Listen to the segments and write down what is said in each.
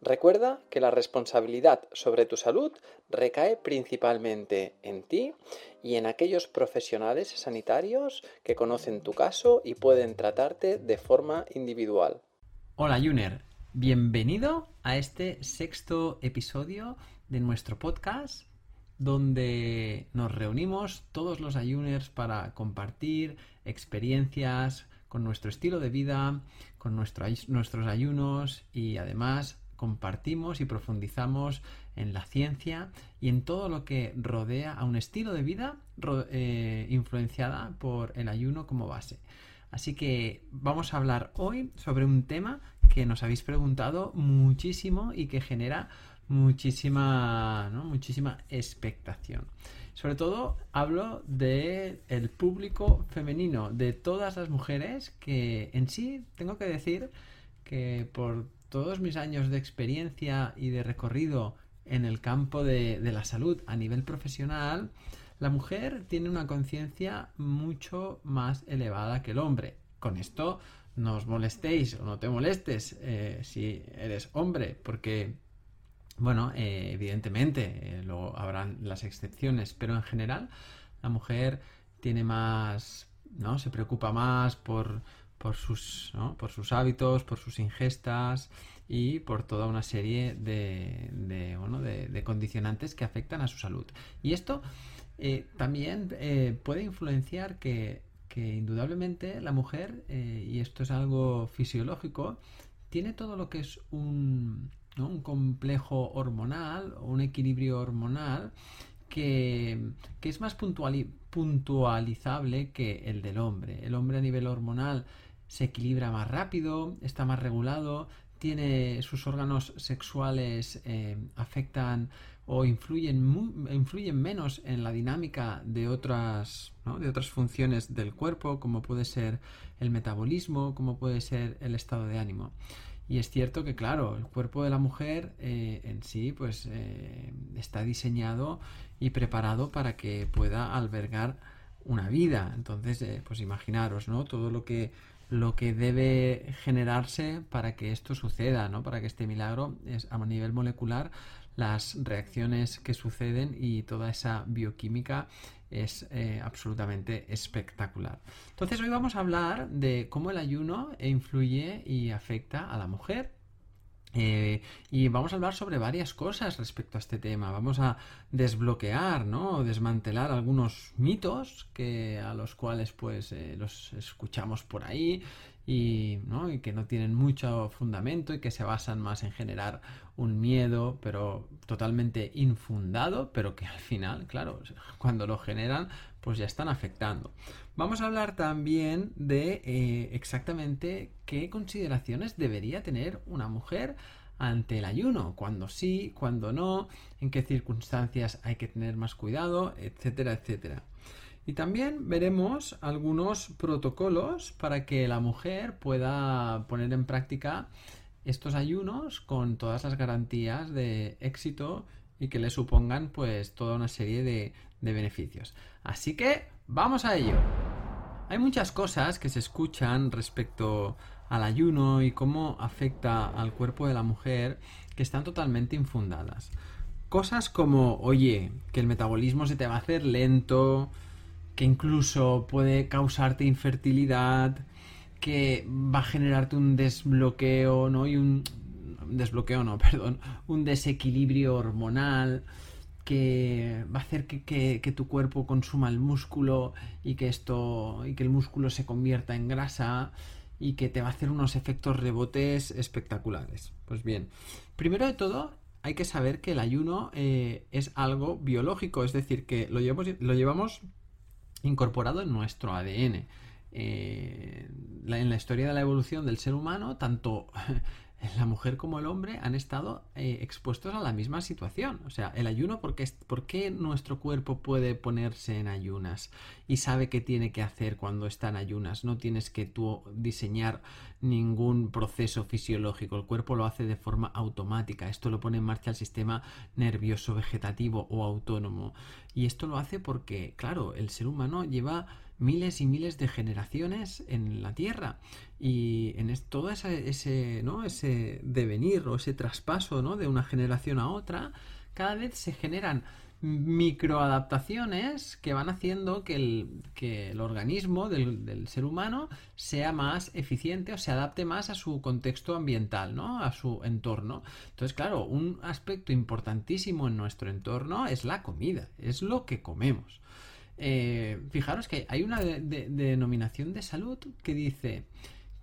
Recuerda que la responsabilidad sobre tu salud recae principalmente en ti y en aquellos profesionales sanitarios que conocen tu caso y pueden tratarte de forma individual. Hola Juner, bienvenido a este sexto episodio de nuestro podcast donde nos reunimos todos los ayuners para compartir experiencias con nuestro estilo de vida, con nuestros ayunos y además compartimos y profundizamos en la ciencia y en todo lo que rodea a un estilo de vida eh, influenciada por el ayuno como base. Así que vamos a hablar hoy sobre un tema que nos habéis preguntado muchísimo y que genera muchísima, muchísima expectación. Sobre todo hablo del el público femenino, de todas las mujeres que en sí tengo que decir que por todos mis años de experiencia y de recorrido en el campo de, la salud a nivel profesional, la mujer tiene una conciencia mucho más elevada que el hombre. Con esto no os molestéis o no te molestes eh, si eres hombre, porque, bueno, eh, evidentemente eh, luego habrán las excepciones, pero en general la mujer tiene más, ¿no? Se preocupa más por, por sus, por sus hábitos, por sus ingestas y por toda una serie de, de, condicionantes que afectan a su salud. Y esto eh, también eh, puede influenciar que, indudablemente la mujer, eh, y esto es algo fisiológico, tiene todo lo que es un, un complejo hormonal un equilibrio hormonal que, que es más puntualizable que el del hombre. El hombre a nivel hormonal se equilibra más rápido, está más regulado, tiene sus órganos sexuales eh, afectan o influyen, influyen menos en la dinámica de otras, de otras funciones del cuerpo, como puede ser el metabolismo, como puede ser el estado de ánimo. Y es cierto que, claro, el cuerpo de la mujer eh, en sí, pues eh, está diseñado y preparado para que pueda albergar una vida. Entonces, pues imaginaros, ¿no? Todo lo que lo que debe generarse para que esto suceda, ¿no? Para que este milagro es a nivel molecular las reacciones que suceden y toda esa bioquímica es eh, absolutamente espectacular. Entonces hoy vamos a hablar de cómo el ayuno influye y afecta a la mujer eh, y vamos a hablar sobre varias cosas respecto a este tema. Vamos a desbloquear, ¿no? Desmantelar algunos mitos que a los cuales pues eh, los escuchamos por ahí y, ¿no? y que no tienen mucho fundamento y que se basan más en generar un miedo, pero totalmente infundado, pero que al final, claro, cuando lo generan, pues ya están afectando. Vamos a hablar también de eh, exactamente qué consideraciones debería tener una mujer ante el ayuno, cuando sí, cuando no, en qué circunstancias hay que tener más cuidado, etcétera, etcétera. Y también veremos algunos protocolos para que la mujer pueda poner en práctica estos ayunos con todas las garantías de éxito y que le supongan pues toda una serie de, de beneficios. Así que vamos a ello. Hay muchas cosas que se escuchan respecto al ayuno y cómo afecta al cuerpo de la mujer que están totalmente infundadas. Cosas como, oye, que el metabolismo se te va a hacer lento, que incluso puede causarte infertilidad, que va a generarte un desbloqueo, ¿no? Y un desbloqueo, no, perdón, un desequilibrio hormonal que va a hacer que, tu cuerpo consuma el músculo y que esto y que el músculo se convierta en grasa y que te va a hacer unos efectos rebotes espectaculares. Pues bien, primero de todo hay que saber que el ayuno eh, es algo biológico, es decir, que lo llevamos, lo llevamos incorporado en nuestro ADN. Eh, en la historia de la evolución del ser humano, tanto la mujer como el hombre han estado eh, expuestos a la misma situación. O sea, el ayuno, ¿por qué, ¿por qué, nuestro cuerpo puede ponerse en ayunas y sabe qué tiene que hacer cuando está en ayunas? No tienes que tú diseñar ningún proceso fisiológico, el cuerpo lo hace de forma automática. Esto lo pone en marcha el sistema nervioso vegetativo o autónomo. Y esto lo hace porque, claro, el ser humano lleva miles y miles de generaciones en la Tierra. Y en todo ese, ¿no? ese devenir o ese traspaso ¿no? de una generación a otra, cada vez se generan microadaptaciones que van haciendo que el, que el organismo del, del, ser humano sea más eficiente o se adapte más a su contexto ambiental, ¿no? A su entorno. Entonces, claro, un aspecto importantísimo en nuestro entorno es la comida, es lo que comemos. Eh, fijaros que hay una denominación de salud que dice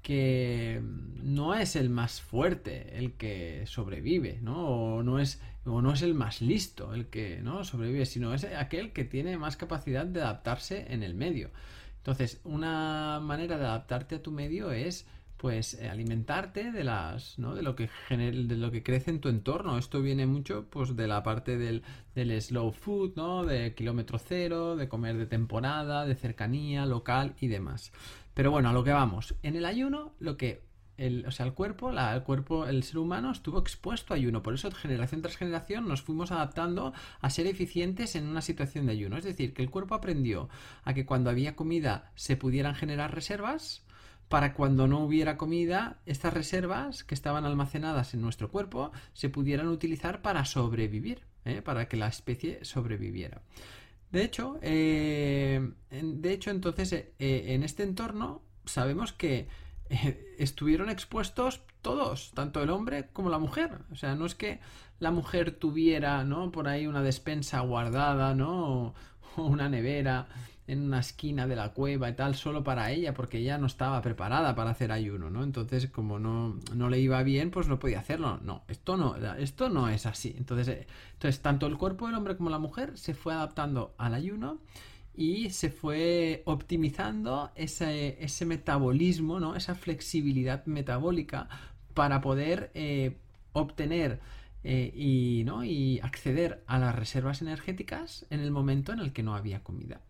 que no es el más fuerte el que sobrevive, ¿no? O no es, o no es el más listo el que ¿no? sobrevive, sino es aquel que tiene más capacidad de adaptarse en el medio. Entonces, una manera de adaptarte a tu medio es pues eh, alimentarte de las ¿no? de lo que de lo que crece en tu entorno esto viene mucho pues de la parte del, del slow food no de kilómetro cero de comer de temporada de cercanía local y demás pero bueno a lo que vamos en el ayuno lo que el, o sea, el cuerpo, la, el cuerpo, el ser humano estuvo expuesto a ayuno. Por eso, generación tras generación, nos fuimos adaptando a ser eficientes en una situación de ayuno. Es decir, que el cuerpo aprendió a que cuando había comida se pudieran generar reservas, para cuando no hubiera comida, estas reservas que estaban almacenadas en nuestro cuerpo se pudieran utilizar para sobrevivir, ¿eh? para que la especie sobreviviera. De hecho, eh, de hecho entonces, eh, en este entorno sabemos que estuvieron expuestos todos, tanto el hombre como la mujer. O sea, no es que la mujer tuviera, ¿no? Por ahí una despensa guardada, ¿no? o una nevera en una esquina de la cueva y tal, solo para ella, porque ella no estaba preparada para hacer ayuno, ¿no? Entonces, como no, no le iba bien, pues no podía hacerlo. No, esto no, esto no es así. Entonces, eh, entonces, tanto el cuerpo del hombre como la mujer se fue adaptando al ayuno y se fue optimizando ese, ese metabolismo, ¿no? Esa flexibilidad metabólica para poder eh, obtener eh, y, ¿no? y acceder a las reservas energéticas en el momento en el que no había comida.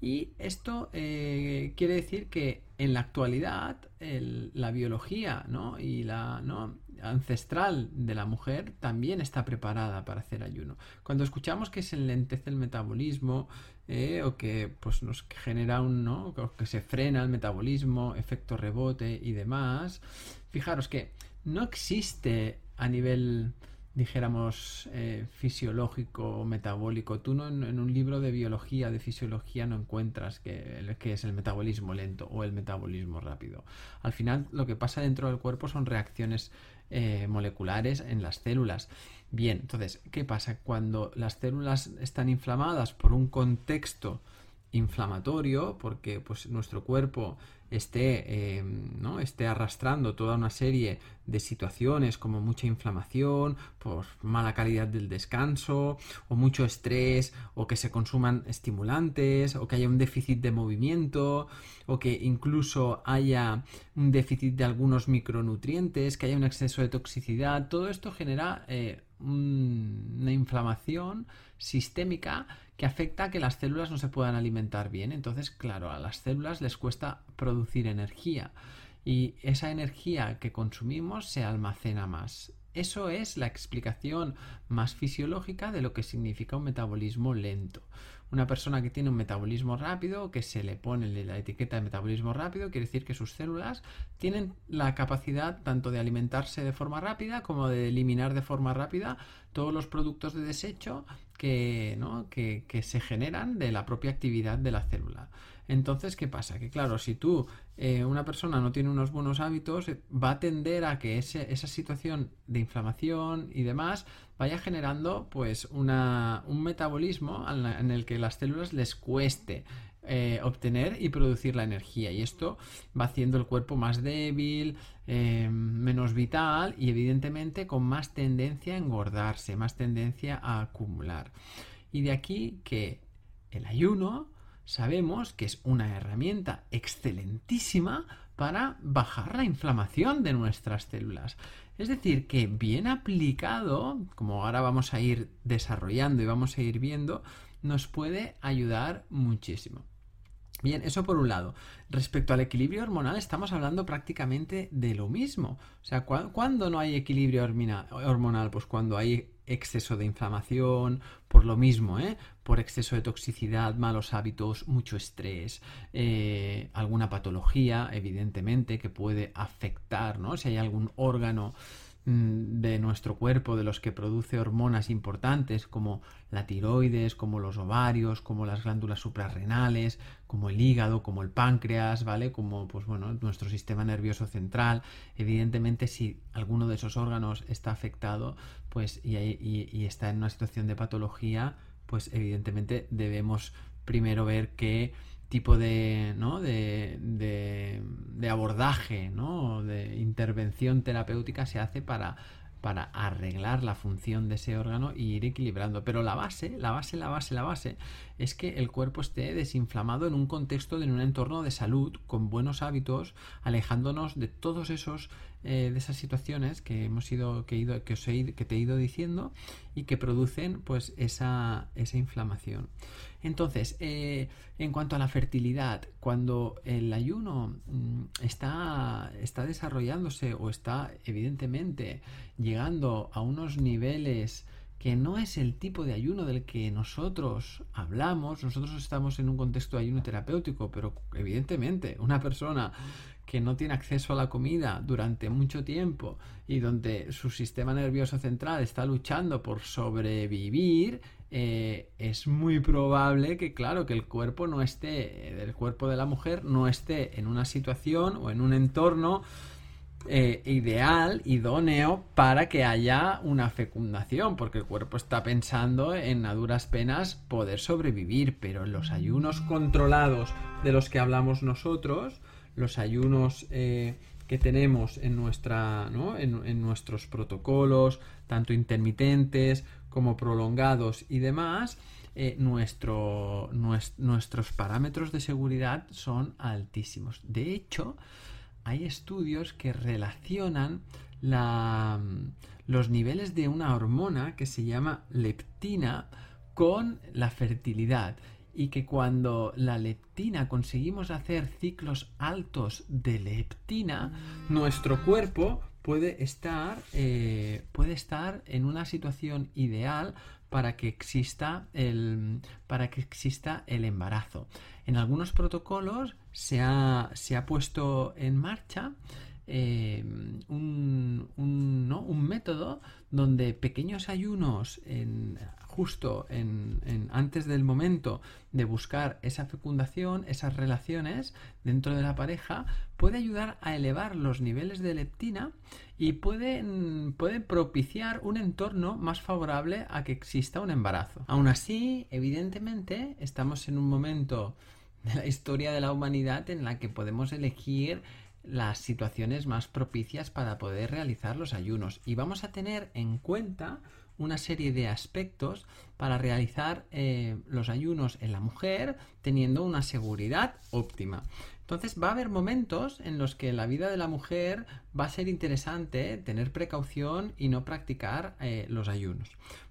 Y esto eh, quiere decir que en la actualidad la biología ¿no? y la ¿no? ancestral de la mujer también está preparada para hacer ayuno. Cuando escuchamos que se lentece el metabolismo eh, o que pues, nos genera un ¿no? que se frena el metabolismo, efecto rebote y demás, fijaros que no existe a nivel dijéramos, eh, fisiológico metabólico. Tú no en, un libro de biología, de fisiología, no encuentras que, que, es el metabolismo lento o el metabolismo rápido. Al final, lo que pasa dentro del cuerpo son reacciones eh, moleculares en las células. Bien, entonces, ¿qué pasa? Cuando las células están inflamadas por un contexto inflamatorio, porque pues, nuestro cuerpo esté, em, ¿no? esté arrastrando toda una serie de situaciones como mucha inflamación, por mala calidad del descanso, o mucho estrés, o que se consuman estimulantes, o que haya un déficit de movimiento, o que incluso haya un déficit de algunos micronutrientes, que haya un exceso de toxicidad, todo esto genera eh, una inflamación sistémica que afecta a que las células no se puedan alimentar bien. Entonces, claro, a las células les cuesta producir energía y esa energía que consumimos se almacena más. Eso es la explicación más fisiológica de lo que significa un metabolismo lento. Una persona que tiene un metabolismo rápido, que se le pone la etiqueta de metabolismo rápido, quiere decir que sus células tienen la capacidad tanto de alimentarse de forma rápida como de eliminar de forma rápida todos los productos de desecho que, que, se generan de la propia actividad de la célula. Entonces, ¿qué pasa? Que claro, si tú, eh, una persona no tiene unos buenos hábitos, eh, va a tender a que esa situación de inflamación y demás vaya generando pues un metabolismo en el que las células les cueste eh, obtener y producir la energía. Y esto va haciendo el cuerpo más débil, menos vital y evidentemente con más tendencia a engordarse, más tendencia a acumular. Y de aquí que el ayuno sabemos que es una herramienta excelentísima para bajar la inflamación de nuestras células. Es decir, que bien aplicado, como ahora vamos a ir desarrollando y vamos a ir viendo, nos puede ayudar muchísimo. Bien, eso por un lado. Respecto al equilibrio hormonal, estamos hablando prácticamente de lo mismo. O sea, ¿cuándo no hay equilibrio hormonal? Pues cuando hay exceso de inflamación, por lo mismo, ¿eh? por exceso de toxicidad, malos hábitos, mucho estrés, eh, alguna patología, evidentemente, que puede afectar, ¿no? Si hay algún órgano de nuestro cuerpo, de los que produce hormonas importantes como la tiroides, como los ovarios, como las glándulas suprarrenales, como el hígado, como el páncreas, ¿vale? Como pues bueno, nuestro sistema nervioso central. Evidentemente, si alguno de esos órganos está afectado, pues y, y está en una situación de patología, pues evidentemente debemos primero ver que tipo de, ¿no? de, de, abordaje, ¿no? de intervención terapéutica se hace para, para arreglar la función de ese órgano y ir equilibrando. Pero la base, la base, la base, la base es que el cuerpo esté desinflamado en un contexto, en un entorno de salud, con buenos hábitos, alejándonos de todos esos eh, de esas situaciones que hemos ido, que, ido, que, os he, que te he ido diciendo y que producen pues esa, esa inflamación. Entonces, eh, en cuanto a la fertilidad, cuando el ayuno mm, está, está desarrollándose o está evidentemente llegando a unos niveles que no es el tipo de ayuno del que nosotros hablamos. Nosotros estamos en un contexto de ayuno terapéutico, pero evidentemente una persona que no tiene acceso a la comida durante mucho tiempo y donde su sistema nervioso central está luchando por sobrevivir, eh, es muy probable que, claro, que el cuerpo no esté, el cuerpo de la mujer no esté en una situación o en un entorno eh, ideal, idóneo, para que haya una fecundación, porque el cuerpo está pensando en a duras penas poder sobrevivir, pero en los ayunos controlados de los que hablamos nosotros, los ayunos eh, que tenemos en, nuestra, en, nuestros protocolos, tanto intermitentes como prolongados y demás, eh, nuestros parámetros de seguridad son altísimos. De hecho, hay estudios que relacionan los niveles de una hormona que se llama leptina con la fertilidad y que cuando la leptina conseguimos hacer ciclos altos de leptina, nuestro cuerpo puede estar, eh, puede estar en una situación ideal para que exista el, para que exista el embarazo. En algunos protocolos se ha, se ha puesto en marcha eh, un, un, método donde pequeños ayunos en, justo en, antes del momento de buscar esa fecundación, esas relaciones dentro de la pareja, puede ayudar a elevar los niveles de leptina y puede, puede propiciar un entorno más favorable a que exista un embarazo. Aún así, evidentemente, estamos en un momento de la historia de la humanidad en la que podemos elegir las situaciones más propicias para poder realizar los ayunos y vamos a tener en cuenta una serie de aspectos para realizar eh, los ayunos en la mujer teniendo una seguridad óptima. Entonces va a haber momentos en los que la vida de la mujer va a ser interesante tener precaución y no practicar eh, los ayunos.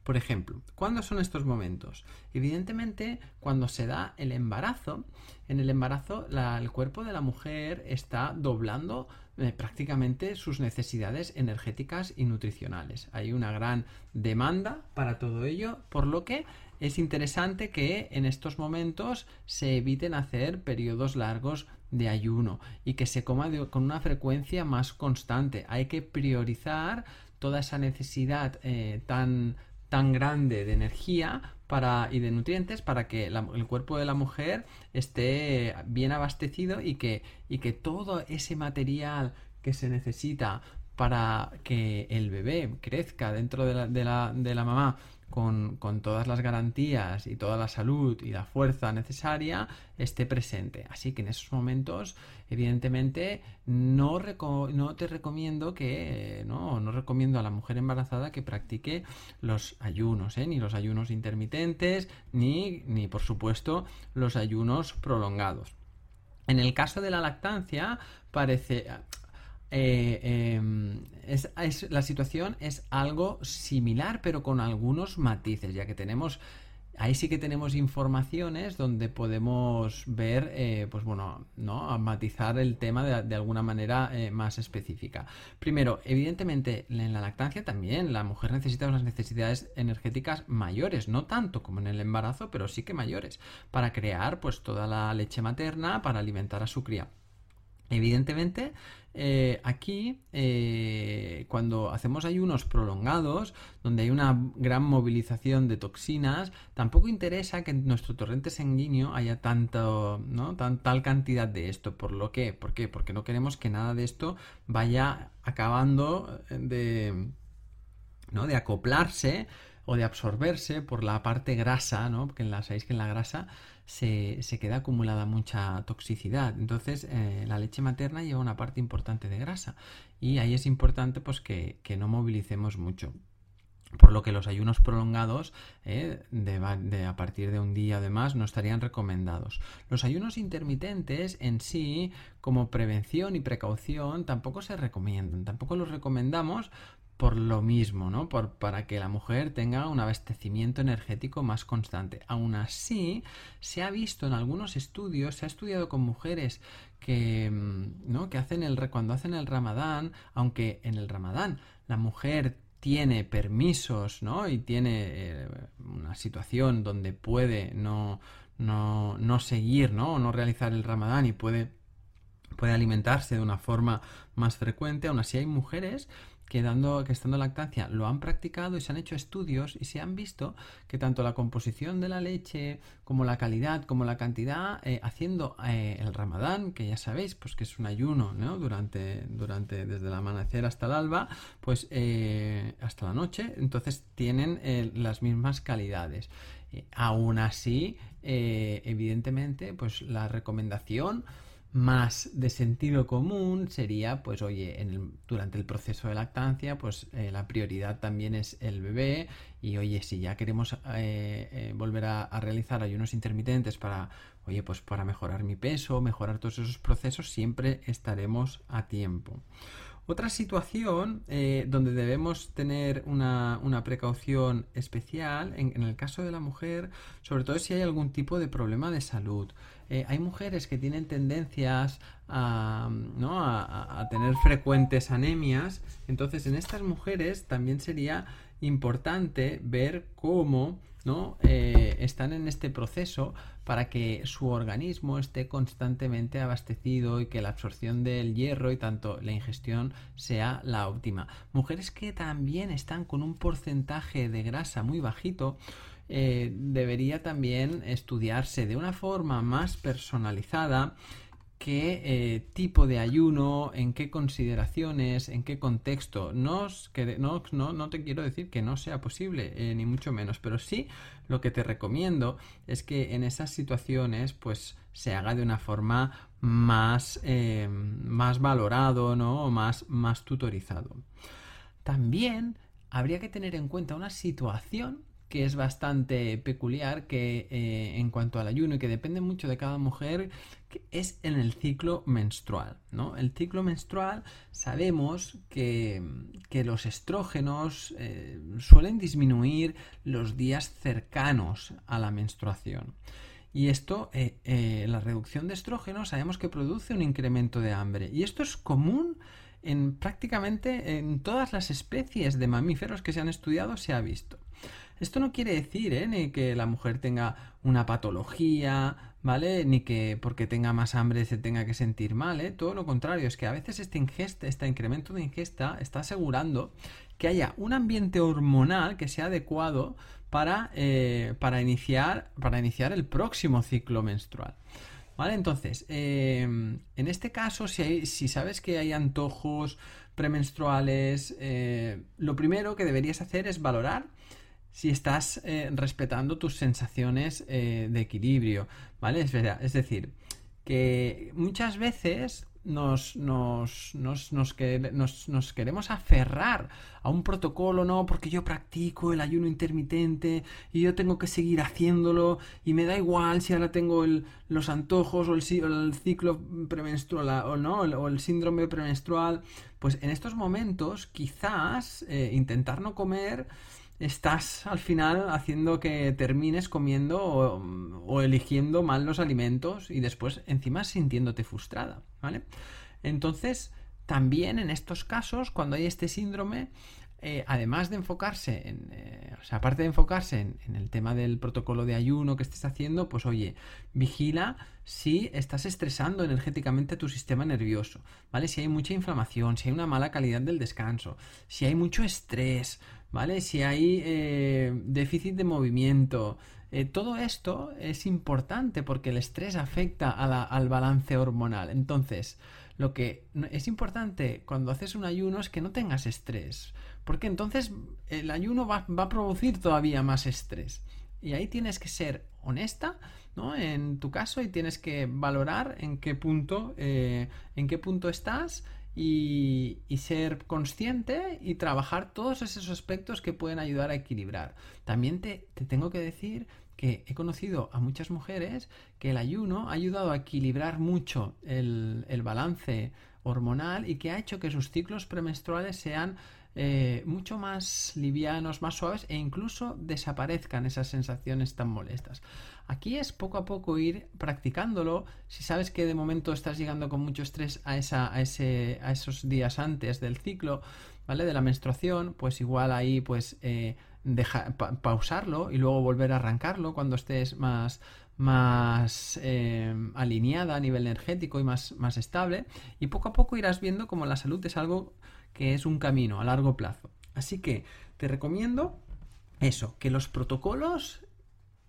Por ejemplo, ¿cuándo son estos momentos? Evidentemente, cuando se da el embarazo, en el embarazo el cuerpo de la mujer está doblando eh, prácticamente sus necesidades energéticas y nutricionales. Hay una gran demanda para todo ello, por lo que es interesante que en estos momentos se eviten hacer periodos largos de ayuno y que se coma con una frecuencia más constante. Hay que priorizar toda esa necesidad eh, tan tan grande de energía para, y de nutrientes para que el cuerpo de la mujer esté bien abastecido y que, y que todo ese material que se necesita para que el bebé crezca dentro de la, de la, de la mamá con, todas las garantías y toda la salud y la fuerza necesaria esté presente. Así que en esos momentos, evidentemente, no, te recomiendo que, no, no recomiendo a la mujer embarazada que practique los ayunos, ¿eh? ni los ayunos intermitentes, ni, ni por supuesto los ayunos prolongados. En el caso de la lactancia, parece, eh, em, es, la situación es algo similar, pero con algunos matices, ya que tenemos ahí sí que tenemos informaciones donde podemos ver, eh, pues bueno, ¿no? matizar el tema de, alguna manera eh, más específica. Primero, evidentemente, en la lactancia también la mujer necesita unas necesidades energéticas mayores, no tanto como en el embarazo, pero sí que mayores, para crear pues toda la leche materna, para alimentar a su cría. Evidentemente, eh, aquí, eh, cuando hacemos ayunos prolongados, donde hay una gran movilización de toxinas, tampoco interesa que en nuestro torrente sanguíneo haya tanto, ¿no? tal cantidad de esto. ¿Por lo que? ¿Por qué? Porque no queremos que nada de esto vaya acabando de, ¿no? de acoplarse o de absorberse por la parte grasa, ¿no? Porque en sabéis que en la grasa se, queda acumulada mucha toxicidad. Entonces, eh, la leche materna lleva una parte importante de grasa y ahí es importante pues que, no movilicemos mucho. Por lo que los ayunos prolongados eh, a partir de un día además no estarían recomendados. Los ayunos intermitentes en sí, como prevención y precaución, tampoco se recomiendan. Tampoco los recomendamos por lo mismo, ¿no? Por, para que la mujer tenga un abastecimiento energético más constante. Aún así, se ha visto en algunos estudios, se ha estudiado con mujeres que, mm, ¿no? que hacen el, cuando hacen el ramadán, aunque en el ramadán la mujer tiene permisos, ¿no? Y tiene eh, una situación donde puede no, no, no seguir, ¿no? O no realizar el ramadán y puede puede alimentarse de una forma más frecuente, aún así hay mujeres que, que estando lactancia lo han practicado y se han hecho estudios y se han visto que tanto la composición de la leche como la calidad como la cantidad eh, haciendo eh, el ramadán que ya sabéis pues que es un ayuno ¿no? durante, durante desde el amanecer hasta el alba pues eh, hasta la noche entonces tienen las mismas calidades aún así evidentemente pues la recomendación más de sentido común sería, pues oye, en durante el proceso de lactancia, pues eh, la prioridad también es el bebé y oye, si ya queremos eh, eh, volver a, realizar ayunos intermitentes para, oye, pues para mejorar mi peso, mejorar todos esos procesos, siempre estaremos a tiempo. Otra situación donde debemos tener una, precaución especial, en, el caso de la mujer, sobre todo si hay algún tipo de problema de salud. Eh, hay mujeres que tienen tendencias a, a, tener frecuentes anemias, entonces en estas mujeres también sería importante ver cómo ¿no? Eh, están en este proceso para que su organismo esté constantemente abastecido y que la absorción del hierro y tanto la ingestión sea la óptima. Mujeres que también están con un porcentaje de grasa muy bajito, eh, debería también estudiarse de una forma más personalizada qué eh, tipo de ayuno, en qué consideraciones, en qué contexto. No, no, no, no te quiero decir que no sea posible, eh, ni mucho menos, pero sí lo que te recomiendo es que en esas situaciones pues se haga de una forma más, más valorado, ¿no? más, más tutorizado. También habría que tener en cuenta una situación que es bastante peculiar que eh, en cuanto al ayuno y que depende mucho de cada mujer que es en el ciclo menstrual ¿no? el ciclo menstrual sabemos que, los estrógenos eh, suelen disminuir los días cercanos a la menstruación y esto, eh, la reducción de estrógenos, sabemos que produce un incremento de hambre. Y esto es común en prácticamente en todas las especies de mamíferos que se han estudiado, se ha visto. Esto no quiere decir ¿eh? que la mujer tenga una patología ¿vale? Ni que porque tenga más hambre se tenga que sentir mal, ¿eh? Todo lo contrario, es que a veces este ingesta, este incremento de ingesta está asegurando que haya un ambiente hormonal que sea adecuado para, eh, para, iniciar, para iniciar el próximo ciclo menstrual. ¿Vale? Entonces, em, en este caso, si, si sabes que hay antojos premenstruales, eh, lo primero que deberías hacer es valorar si estás eh, respetando tus sensaciones de equilibrio, ¿vale? Es, es decir, que muchas veces nos, nos, nos, nos, queremos aferrar a un protocolo, no, porque yo practico el ayuno intermitente y yo tengo que seguir haciéndolo y me da igual si ahora tengo los antojos o el, ciclo premenstrual o no, o el síndrome premenstrual. Pues en estos momentos quizás eh, intentar no comer estás al final haciendo que termines comiendo o, eligiendo mal los alimentos y después encima sintiéndote frustrada, ¿vale? Entonces, también en estos casos, cuando hay este síndrome, eh, además de enfocarse en, eh, o sea, aparte de enfocarse en, el tema del protocolo de ayuno que estés haciendo, pues oye, vigila si estás estresando energéticamente tu sistema nervioso, ¿vale? Si hay mucha inflamación, si hay una mala calidad del descanso, si hay mucho estrés, ¿vale? Si hay eh, déficit de movimiento, todo esto es importante porque el estrés afecta al balance hormonal. Entonces, lo que es importante cuando haces un ayuno es que no tengas estrés, porque entonces el ayuno va, a producir todavía más estrés. Y ahí tienes que ser honesta, ¿no? En tu caso y tienes que valorar en qué punto, eh, en qué punto estás y, ser consciente y trabajar todos esos aspectos que pueden ayudar a equilibrar. También te, tengo que decir que he conocido a muchas mujeres que el ayuno ha ayudado a equilibrar mucho el, el balance hormonal y que ha hecho que sus ciclos premenstruales sean eh, mucho más livianos, más suaves e incluso desaparezcan esas sensaciones tan molestas. Aquí es poco a poco ir practicándolo. Si sabes que de momento estás llegando con mucho estrés a, esa, a, ese, a esos días antes del ciclo, ¿vale? De la menstruación, pues igual ahí pues eh, pausarlo y luego volver a arrancarlo cuando estés más, más eh, alineada a nivel energético y más, más estable. Y poco a poco irás viendo como la salud es algo que es un camino a largo plazo. Así que te recomiendo eso, que los protocolos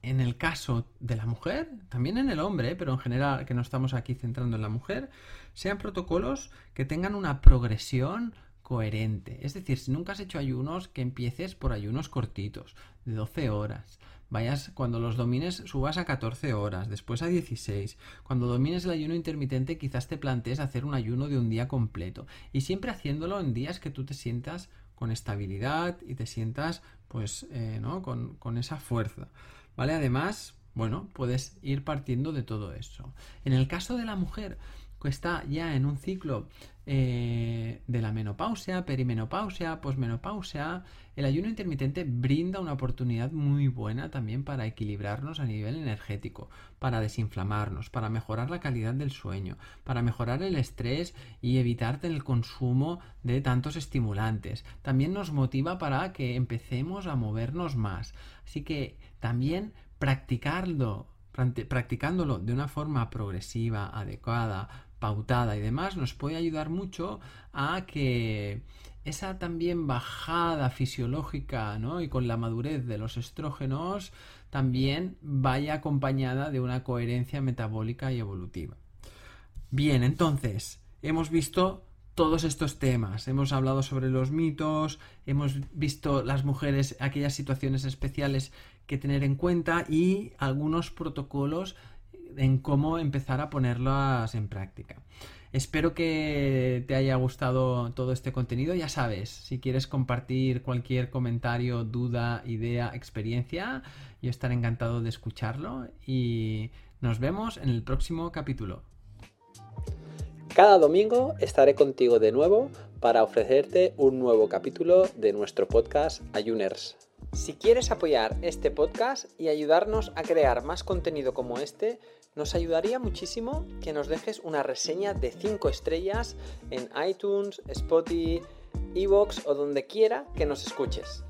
en el caso de la mujer, también en el hombre, pero en general que no estamos aquí centrando en la mujer, sean protocolos que tengan una progresión coherente. Es decir, si nunca has hecho ayunos, que empieces por ayunos cortitos, de 12 horas. Vayas, cuando los domines, subas a 14 horas, después a 16. Cuando domines el ayuno intermitente, quizás te plantees hacer un ayuno de un día completo. Y siempre haciéndolo en días que tú te sientas con estabilidad y te sientas, pues, eh, ¿no? Con, con esa fuerza. ¿Vale? Además, bueno, puedes ir partiendo de todo eso. En el caso de la mujer, está ya en un ciclo eh, de la menopausia, perimenopausia, posmenopausia, el ayuno intermitente brinda una oportunidad muy buena también para equilibrarnos a nivel energético, para desinflamarnos, para mejorar la calidad del sueño, para mejorar el estrés y evitarte el consumo de tantos estimulantes. También nos motiva para que empecemos a movernos más. Así que también practicarlo practicándolo de una forma progresiva, adecuada, pautada y demás, nos puede ayudar mucho a que esa también bajada fisiológica ¿no? y con la madurez de los estrógenos también vaya acompañada de una coherencia metabólica y evolutiva. Bien, entonces, hemos visto todos estos temas. Hemos hablado sobre los mitos, hemos visto las mujeres, aquellas situaciones especiales que tener en cuenta y algunos protocolos en cómo empezar a ponerlas en práctica. Espero que te haya gustado todo este contenido. Ya sabes, si quieres compartir cualquier comentario, duda, idea, experiencia, yo estaré encantado de escucharlo y nos vemos en el próximo capítulo. Cada domingo estaré contigo de nuevo para ofrecerte un nuevo capítulo de nuestro podcast Ayuners. Si quieres apoyar este podcast y ayudarnos a crear más contenido como este, nos ayudaría muchísimo que nos dejes una reseña de 5 estrellas en iTunes, Spotify, Evox o donde quiera que nos escuches.